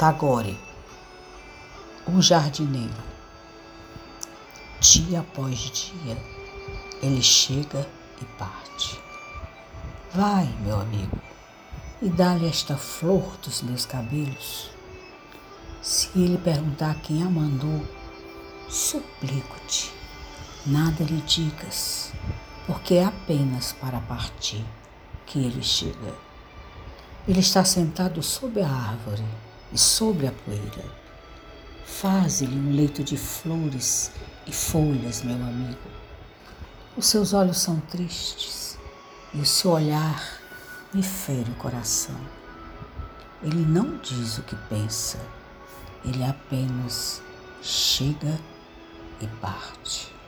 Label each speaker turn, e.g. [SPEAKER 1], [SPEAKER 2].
[SPEAKER 1] Tagore, o jardineiro. Dia após dia, ele chega e parte. Vai, meu amigo, e dá-lhe esta flor dos meus cabelos. Se ele perguntar quem a mandou, suplico-te, nada lhe digas, porque é apenas para partir que ele chega. Ele está sentado sob a árvore e sobre a poeira. Faze-lhe um leito de flores e folhas, meu amigo. Os seus olhos são tristes e o seu olhar me fere o coração. Ele não diz o que pensa, ele apenas chega e parte.